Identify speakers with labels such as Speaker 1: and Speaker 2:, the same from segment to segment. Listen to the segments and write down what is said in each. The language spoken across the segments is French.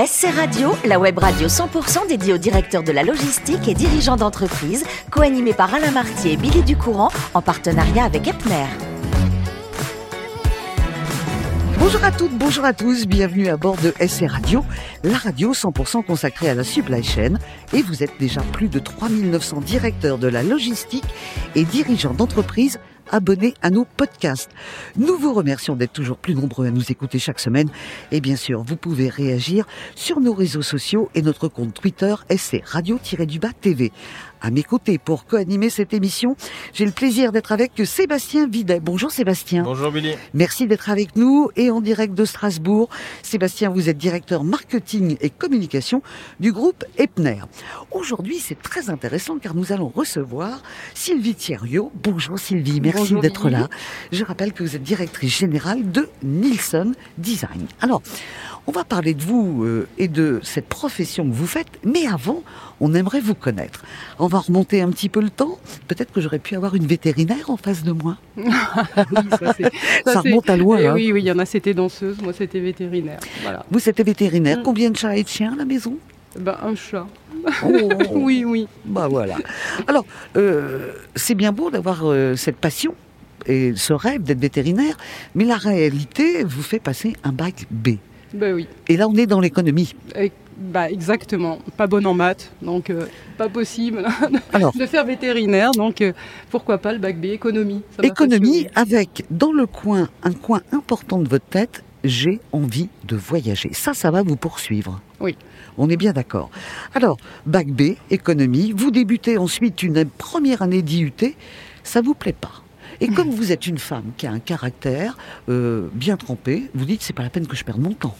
Speaker 1: SC Radio, la web radio 100% dédiée aux directeurs de la logistique et dirigeants d'entreprise, co-animée par Alain Martier et Billy Ducourant, en partenariat avec Epner.
Speaker 2: Bonjour à toutes, bonjour à tous, bienvenue à bord de SC Radio, la radio 100% consacrée à la supply chain. Et vous êtes déjà plus de 3900 directeurs de la logistique et dirigeants d'entreprise abonnés à nos podcasts. Nous vous remercions d'être toujours plus nombreux à nous écouter chaque semaine. Et bien sûr, vous pouvez réagir sur nos réseaux sociaux et notre compte Twitter SC Radio-du-Bas TV. À mes côtés pour co-animer cette émission, j'ai le plaisir d'être avec Sébastien Videt. Bonjour Sébastien.
Speaker 3: Bonjour Billy.
Speaker 2: Merci d'être avec nous et en direct de Strasbourg. Sébastien, vous êtes directeur marketing et communication du groupe Epner. Aujourd'hui, c'est très intéressant car nous allons recevoir Sylvie Thierriot. Bonjour Sylvie, merci d'être là. Je rappelle que vous êtes directrice générale de Nielsen Design. Alors, on va parler de vous euh, et de cette profession que vous faites, mais avant, on aimerait vous connaître. On va remonter un petit peu le temps. Peut-être que j'aurais pu avoir une vétérinaire en face de moi. ça, remonte à loin. Hein.
Speaker 4: Oui, oui, il y en a, c'était danseuse, moi c'était vétérinaire. Voilà.
Speaker 2: Vous, c'était vétérinaire.
Speaker 4: Mm.
Speaker 2: Combien de chats et de chiens à la maison?
Speaker 4: Ben, un chat.
Speaker 2: Oh.
Speaker 4: Oui, oui.
Speaker 2: Bah voilà. Alors, euh, c'est bien beau d'avoir euh, cette passion et ce rêve d'être vétérinaire, mais la réalité vous fait passer un bac B.
Speaker 4: Ben oui.
Speaker 2: Et là, on est dans l'économie.
Speaker 4: Et- bah, exactement. Pas bonne en maths, donc euh, pas possible
Speaker 2: Alors,
Speaker 4: de faire vétérinaire. Donc euh, pourquoi pas le bac B, économie. ça
Speaker 2: économie avec dans le coin un coin important de votre tête. J'ai envie de voyager. Ça, ça va vous poursuivre.
Speaker 4: Oui.
Speaker 2: On est bien d'accord. Alors, bac B, économie. Vous débutez ensuite une première année d'IUT. Ça vous plaît pas? Et comme vous êtes une femme qui a un caractère euh, bien trempé, vous dites c'est pas la peine que je perde mon temps.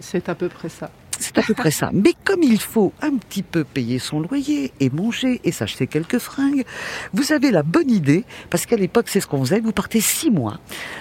Speaker 4: C'est à peu près ça.
Speaker 2: C'est à peu près ça. Mais comme il faut un petit peu payer son loyer et manger et s'acheter quelques fringues, vous avez la bonne idée, parce qu'à l'époque c'est ce qu'on faisait, vous partez six mois,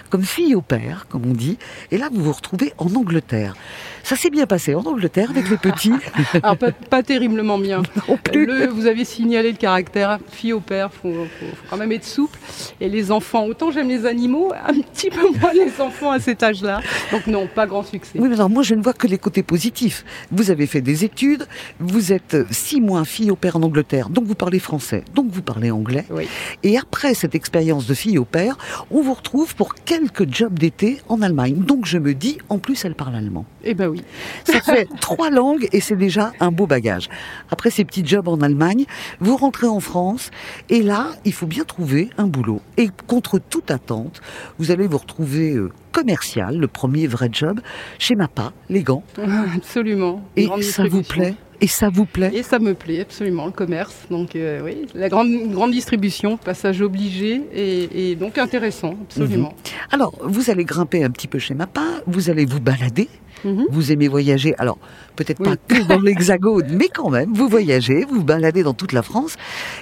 Speaker 2: comme fille au père, comme on dit, et là vous vous retrouvez en Angleterre. Ça s'est bien passé en Angleterre avec les petits
Speaker 4: Alors pas, pas terriblement bien.
Speaker 2: non plus.
Speaker 4: Le, vous avez signalé le caractère fille au père, faut, faut, faut quand même être souple. Et les enfants, autant j'aime les animaux, un petit peu moins les enfants à cet âge-là. Donc non, pas grand succès.
Speaker 2: Oui, mais alors moi je ne vois que les côtés positifs. Vous avez fait des études, vous êtes six mois fille au père en Angleterre, donc vous parlez français, donc vous parlez anglais.
Speaker 4: Oui.
Speaker 2: Et après cette expérience de fille au père, on vous retrouve pour quelques jobs d'été en Allemagne. Donc je me dis, en plus elle parle allemand.
Speaker 4: Eh ben oui.
Speaker 2: Ça fait trois langues et c'est déjà un beau bagage. Après ces petits jobs en Allemagne, vous rentrez en France et là, il faut bien trouver un boulot. Et contre toute attente, vous allez vous retrouver euh, commercial, le premier vrai job, chez Mappa, les gants.
Speaker 4: Absolument.
Speaker 2: Et ça vous plaît? Et ça vous plaît?
Speaker 4: Et ça me plaît absolument, le commerce. Donc euh, oui, la grande, grande distribution, passage obligé et, et donc intéressant, absolument.
Speaker 2: Alors, vous allez grimper un petit peu chez Mappa, vous allez vous balader,
Speaker 4: Mhm.
Speaker 2: vous aimez voyager. Alors, peut-être
Speaker 4: Oui.
Speaker 2: pas que dans l'Hexagone, mais quand même, vous voyagez, vous vous baladez dans toute la France.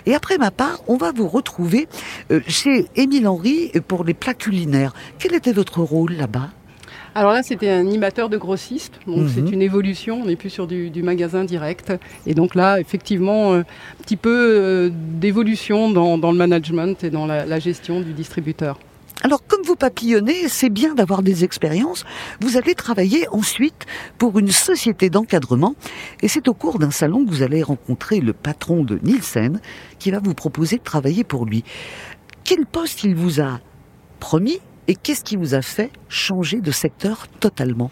Speaker 2: Et après Mappa, on va vous retrouver euh, chez Émile Henry pour les plats culinaires. Quel était votre rôle là-bas?
Speaker 4: Alors là, c'était un animateur de grossiste, donc
Speaker 2: Mhm.
Speaker 4: c'est une évolution, on n'est plus sur du, du magasin direct. Et donc là, effectivement, euh, un petit peu euh, d'évolution dans, dans le management et dans la, la gestion du distributeur.
Speaker 2: Alors, comme vous papillonnez, c'est bien d'avoir des expériences. Vous allez travailler ensuite pour une société d'encadrement. Et c'est au cours d'un salon que vous allez rencontrer le patron de Nielsen qui va vous proposer de travailler pour lui. Quel poste il vous a promis? Et qu'est-ce qui vous a fait changer de secteur totalement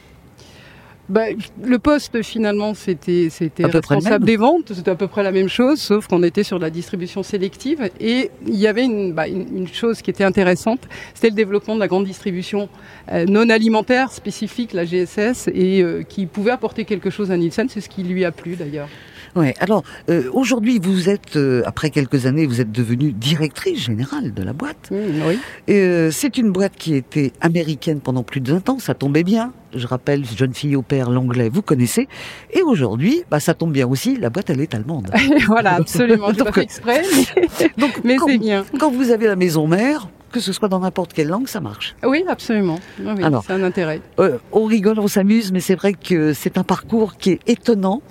Speaker 4: Bah, le poste finalement c'était c'était responsable des ventes, c'était à peu près la même chose, sauf qu'on était sur la distribution sélective. Et il y avait une, bah, une, une chose qui était intéressante, c'était le développement de la grande distribution euh, non alimentaire spécifique, la GSS, et euh, qui pouvait apporter quelque chose à Nielsen, c'est ce qui lui a plu d'ailleurs.
Speaker 2: Ouais. Alors euh, aujourd'hui, vous êtes euh, après quelques années, vous êtes devenue directrice générale de la boîte.
Speaker 4: oui.
Speaker 2: Et, euh, c'est une boîte qui était américaine pendant plus de 20 ans, ça tombait bien. Je rappelle, jeune fille au père, l'anglais, vous connaissez. Et aujourd'hui, bah, ça tombe bien aussi, la boîte, elle est allemande.
Speaker 4: voilà, absolument,
Speaker 2: Donc,
Speaker 4: pas fait exprès, mais,
Speaker 2: Donc,
Speaker 4: mais
Speaker 2: quand,
Speaker 4: bien.
Speaker 2: quand vous avez la maison mère, que ce soit dans n'importe quelle langue, ça marche.
Speaker 4: Oui, absolument. Oui,
Speaker 2: Alors.
Speaker 4: c'est un intérêt.
Speaker 2: Euh, on rigole, on s'amuse, mais c'est vrai que c'est un parcours qui est étonnant,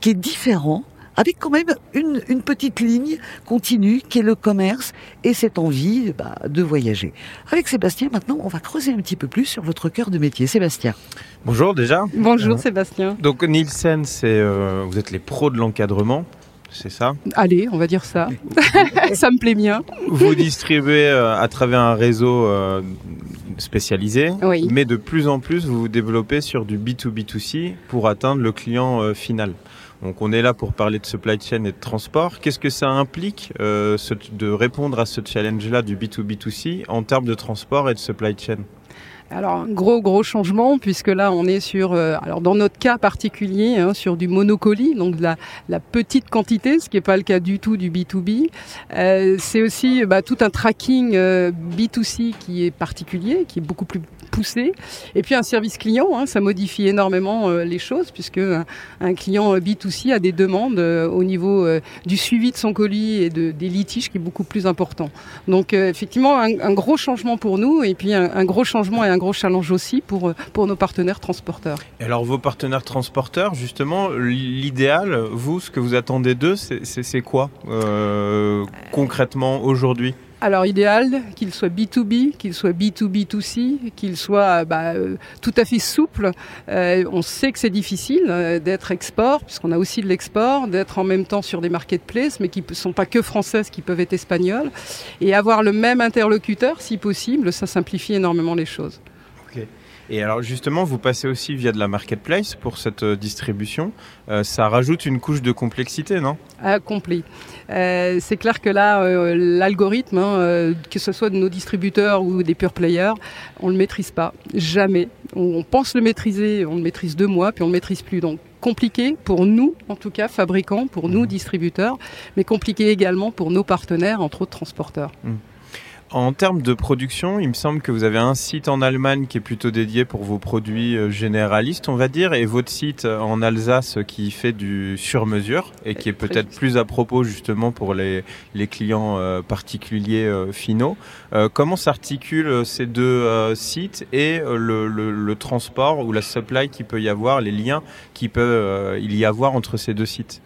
Speaker 2: qui est différent, avec quand même une, une petite ligne continue qui est le commerce et cette envie bah, de voyager. Avec Sébastien, maintenant, on va creuser un petit peu plus sur votre cœur de métier. Sébastien.
Speaker 3: Bonjour déjà.
Speaker 4: Bonjour Sébastien.
Speaker 3: Donc Nielsen, c'est euh, vous êtes les pros de l'encadrement, c'est ça
Speaker 4: Allez, on va dire ça. ça me plaît bien.
Speaker 3: Vous distribuez euh, à travers un réseau euh, spécialisé,
Speaker 4: Oui.
Speaker 3: mais de plus en plus vous vous développez sur du B2B2C pour atteindre le client euh, final. Donc on est là pour parler de supply chain et de transport. Qu'est-ce que ça implique euh, ce- de répondre à ce challenge-là du B2B2C en termes de transport et de supply chain?
Speaker 4: Alors, un gros, gros changement, puisque là, on est sur, euh, alors dans notre cas particulier, hein, sur du monocolie, donc de la, la petite quantité, ce qui n'est pas le cas du tout du B2B. Euh, c'est aussi bah, tout un tracking euh, B2C qui est particulier, qui est beaucoup plus poussé. Et puis un service client, hein, ça modifie énormément euh, les choses, puisque un, un client euh, B2C a des demandes euh, au niveau euh, du suivi de son colis et de, des litiges qui est beaucoup plus important. Donc euh, effectivement, un, gros changement pour nous et puis un, gros changement et un gros challenge aussi pour, euh, pour nos partenaires transporteurs.
Speaker 3: Et alors vos partenaires transporteurs, justement, l'idéal, vous, ce que vous attendez d'eux, c'est- quoi euh, concrètement aujourd'hui?
Speaker 4: Alors idéal qu'il soit B2B, qu'il soit B2B2C, qu'il soit euh, bah, euh, tout à fait souple. Euh, on sait que c'est difficile d'être export, puisqu'on a aussi de l'export, d'être en même temps sur des marketplaces, mais qui ne sont pas que françaises, qui peuvent être espagnoles. Et avoir le même interlocuteur, si possible, ça simplifie énormément les choses.
Speaker 3: Et alors justement, vous passez aussi via de la marketplace pour cette euh, distribution. Euh, ça rajoute une couche de complexité, non?
Speaker 4: Accompli. Euh, c'est clair que là, euh, l'algorithme, hein, que ce soit de nos distributeurs ou des pure players, on le maîtrise pas. Jamais. On, on pense le maîtriser, on le maîtrise deux mois, puis on le maîtrise plus. Donc compliqué pour nous, en tout cas fabricants, pour nous distributeurs, mais compliqué également pour nos partenaires, entre autres transporteurs.
Speaker 3: En termes de production, il me semble que vous avez un site en Allemagne qui est plutôt dédié pour vos produits euh, généralistes, on va dire, et votre site euh, en Alsace qui fait du sur-mesure et qui est peut-être plus à propos justement pour les, les clients euh, particuliers euh, finaux. Euh, comment s'articulent ces deux sites et le, le- le transport ou la supply qui peut y avoir, les liens qui peut il y avoir entre ces deux sites?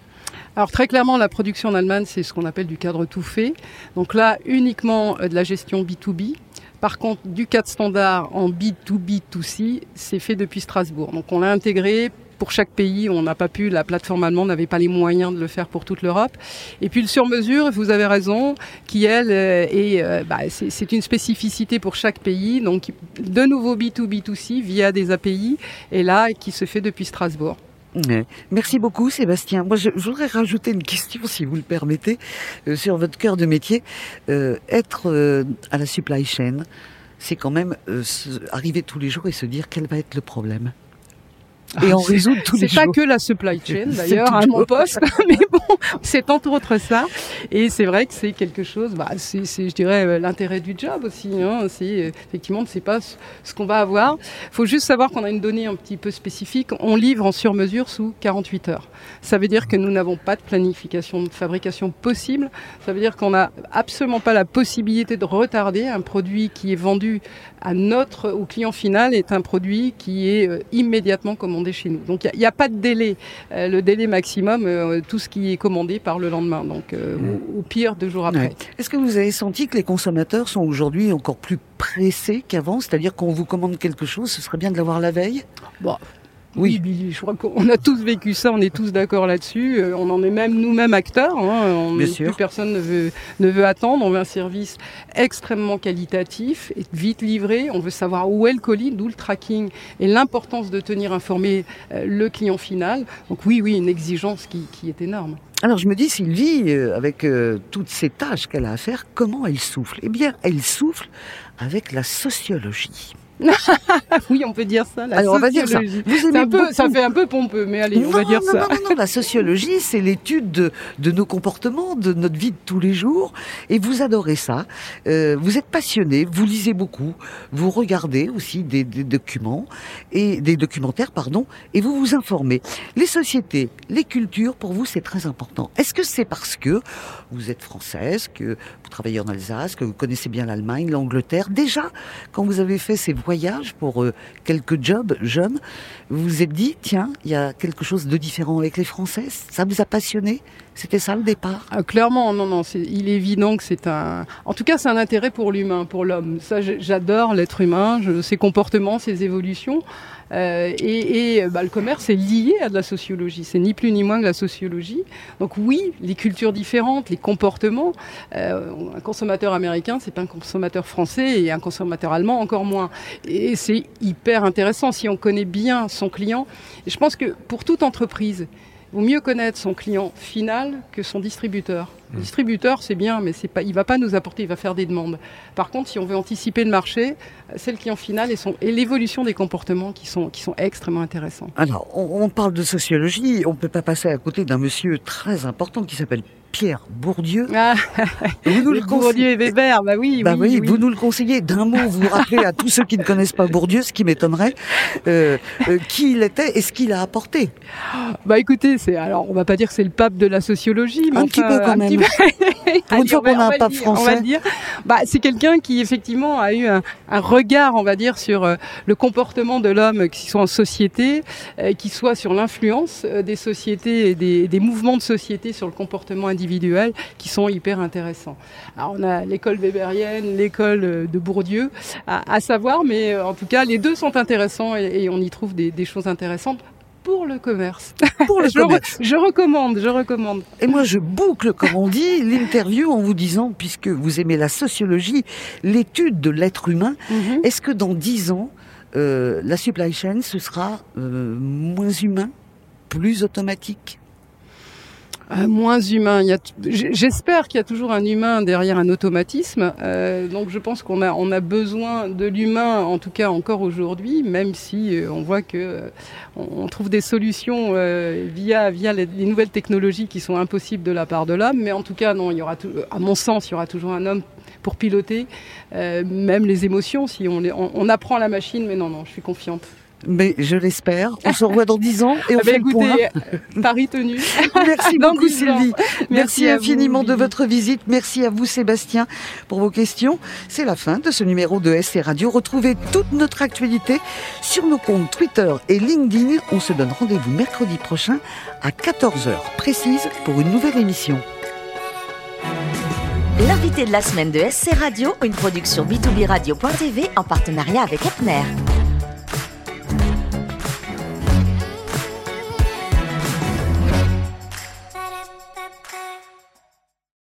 Speaker 4: Alors très clairement, la production en Allemagne, c'est ce qu'on appelle du cadre tout fait. Donc là, uniquement euh, de la gestion B2B. Par contre, du cadre standard en B2B2C, c'est fait depuis Strasbourg. Donc on l'a intégré pour chaque pays. On n'a pas pu, la plateforme allemande n'avait pas les moyens de le faire pour toute l'Europe. Et puis le sur-mesure, vous avez raison, qui elle euh, est, euh, bah, c'est une spécificité pour chaque pays. Donc de nouveau B2B2C via des API, et là qui se fait depuis Strasbourg.
Speaker 2: Merci beaucoup Sébastien. Moi je, voudrais rajouter une question si vous le permettez euh, sur votre cœur de métier. Euh, être euh, à la supply chain, c'est quand même arriver tous les jours et se dire quel va être le problème. Et
Speaker 4: c'est-
Speaker 2: résoudre tous les
Speaker 4: C'est pas
Speaker 2: jours.
Speaker 4: que la supply chain d'ailleurs à
Speaker 2: toujours-
Speaker 4: mon poste, mais bon, c'est entre autres ça. Et c'est vrai que c'est quelque chose, bah, c'est, je dirais, euh, l'intérêt du job aussi. Hein, c'est euh, effectivement, on ne sait pas ce, ce qu'on va avoir. Il faut juste savoir qu'on a une donnée un petit peu spécifique. On livre en sur-mesure sous 48 heures. Ça veut dire que nous n'avons pas de planification de fabrication possible. Ça veut dire qu'on n'a absolument pas la possibilité de retarder un produit qui est vendu à notre au client final est un produit qui est euh, immédiatement commandé chez nous. Donc il n'y a, pas de délai. Euh, le délai maximum, euh, tout ce qui est commandé par le lendemain. Donc euh, au, au pire deux jours après.
Speaker 2: Ouais. Est-ce que vous avez senti que les consommateurs sont aujourd'hui encore plus pressés qu'avant? C'est-à-dire qu'on vous commande quelque chose, ce serait bien de l'avoir la veille?
Speaker 4: Bon.
Speaker 2: Oui.
Speaker 4: Oui, Billy, je crois qu'on a tous vécu ça, on est tous d'accord là-dessus. Euh, On en est même nous-mêmes acteurs. Hein. On-
Speaker 2: Bien sûr.
Speaker 4: Plus personne ne veut, ne veut attendre. On veut un service extrêmement qualitatif et vite livré. On veut savoir où est le colis, d'où le tracking et l'importance de tenir informé euh, le client final. Donc oui, oui, une exigence qui, qui est énorme.
Speaker 2: Alors je me dis, Sylvie, euh, avec euh, toutes ces tâches qu'elle a à faire, comment elle souffle? Eh bien, elle souffle avec la sociologie.
Speaker 4: Oui, on peut dire ça. La
Speaker 2: Alors on va dire ça. Vous
Speaker 4: C'est
Speaker 2: aimez
Speaker 4: un peu,
Speaker 2: beaucoup-
Speaker 4: ça fait un peu pompeux, mais allez, on va dire
Speaker 2: non,
Speaker 4: ça.
Speaker 2: Non, non, non, la sociologie, c'est l'étude de, de nos comportements, de notre vie de tous les jours. Et vous adorez ça. Euh, vous êtes passionné, vous lisez beaucoup, vous regardez aussi des, des documents, et des documentaires, pardon, et vous vous informez. Les sociétés, les cultures, pour vous, c'est très important. Est-ce que c'est parce que vous êtes française, que vous travaillez en Alsace, que vous connaissez bien l'Allemagne, l'Angleterre? Déjà, quand vous avez fait ces voyage, pour euh, quelques jobs jeunes, vous vous êtes dit, tiens, il y a quelque chose de différent avec les Français? Ça vous a passionné? C'était ça le départ?
Speaker 4: Ah, Clairement, non, non. il est évident que c'est un. En tout cas, c'est un intérêt pour l'humain, pour l'homme. Ça, j'adore l'être humain, ses comportements, ses évolutions. Euh, et, bah, le commerce est lié à de la sociologie. C'est ni plus ni moins que la sociologie. Donc oui, les cultures différentes, les comportements. Euh, un consommateur américain, c'est pas un consommateur français et un consommateur allemand encore moins. Et c'est hyper intéressant si on connaît bien son client. Et je pense que pour toute entreprise, vaut mieux connaître son client final que son distributeur. Le mmh. distributeur, c'est bien, mais c'est pas, il va pas nous apporter, il va faire des demandes. Par contre, si on veut anticiper le marché, c'est le client final et, son, et l'évolution des comportements qui sont, qui sont extrêmement intéressants.
Speaker 2: Alors, on, on parle de sociologie, on ne peut pas passer à côté d'un monsieur très important qui s'appelle Pierre Bourdieu.
Speaker 4: Ah, vous nous le Bourdieu et Weber, bah oui,
Speaker 2: bah oui, Vous nous le conseillez d'un mot, vous vous rappelez à tous ceux qui ne connaissent pas Bourdieu, ce qui m'étonnerait, euh, euh, qui il était et ce qu'il a apporté.
Speaker 4: Bah écoutez, c'est alors on va pas dire que c'est le pape de la sociologie, mais
Speaker 2: un petit peu quand même. Pour une fois qu'on a un pape français,
Speaker 4: on va dire. Bah c'est quelqu'un qui effectivement a eu un, regard, on va dire, sur euh, le comportement de l'homme, qui soit en société, qui soit sur l'influence des sociétés et des, des mouvements de société sur le comportement individuels qui sont hyper intéressants. Alors on a l'école weberienne, l'école de Bourdieu à, savoir, mais euh, en tout cas les deux sont intéressants et, on y trouve des, choses intéressantes pour le commerce.
Speaker 2: Pour le je, commerce.
Speaker 4: je recommande, je recommande.
Speaker 2: Et moi, je boucle, comme on dit, l'interview en vous disant, puisque vous aimez la sociologie, l'étude de l'être humain, mhm. est-ce que dans dix ans, euh, la supply chain, ce sera euh, moins humain, plus automatique?
Speaker 4: Euh, moins humain. J'espère qu'il y a toujours un humain derrière un automatisme. Euh, donc je pense qu'on a, on a besoin de l'humain, en tout cas encore aujourd'hui, même si euh, on voit que on, trouve des solutions via, via les, nouvelles technologies qui sont impossibles de la part de l'homme. Mais en tout cas, non, il y aura, à mon sens, il y aura toujours un homme pour piloter, même les émotions. Si on, on, on apprend la machine, mais non, non, je suis confiante.
Speaker 2: Mais je l'espère. On se revoit dans 10 ans et on ah bah fait le point.
Speaker 4: Euh, Paris tenu.
Speaker 2: Merci beaucoup Sylvie. Merci, infiniment de votre visite. Merci à vous Sébastien pour vos questions. C'est la fin de ce numéro de SC Radio. Retrouvez toute notre actualité sur nos comptes Twitter et LinkedIn. On se donne rendez-vous mercredi prochain à 14h précise pour une nouvelle émission.
Speaker 1: L'invité de la semaine de SC Radio, une production b2b radio.tv en partenariat avec Epner.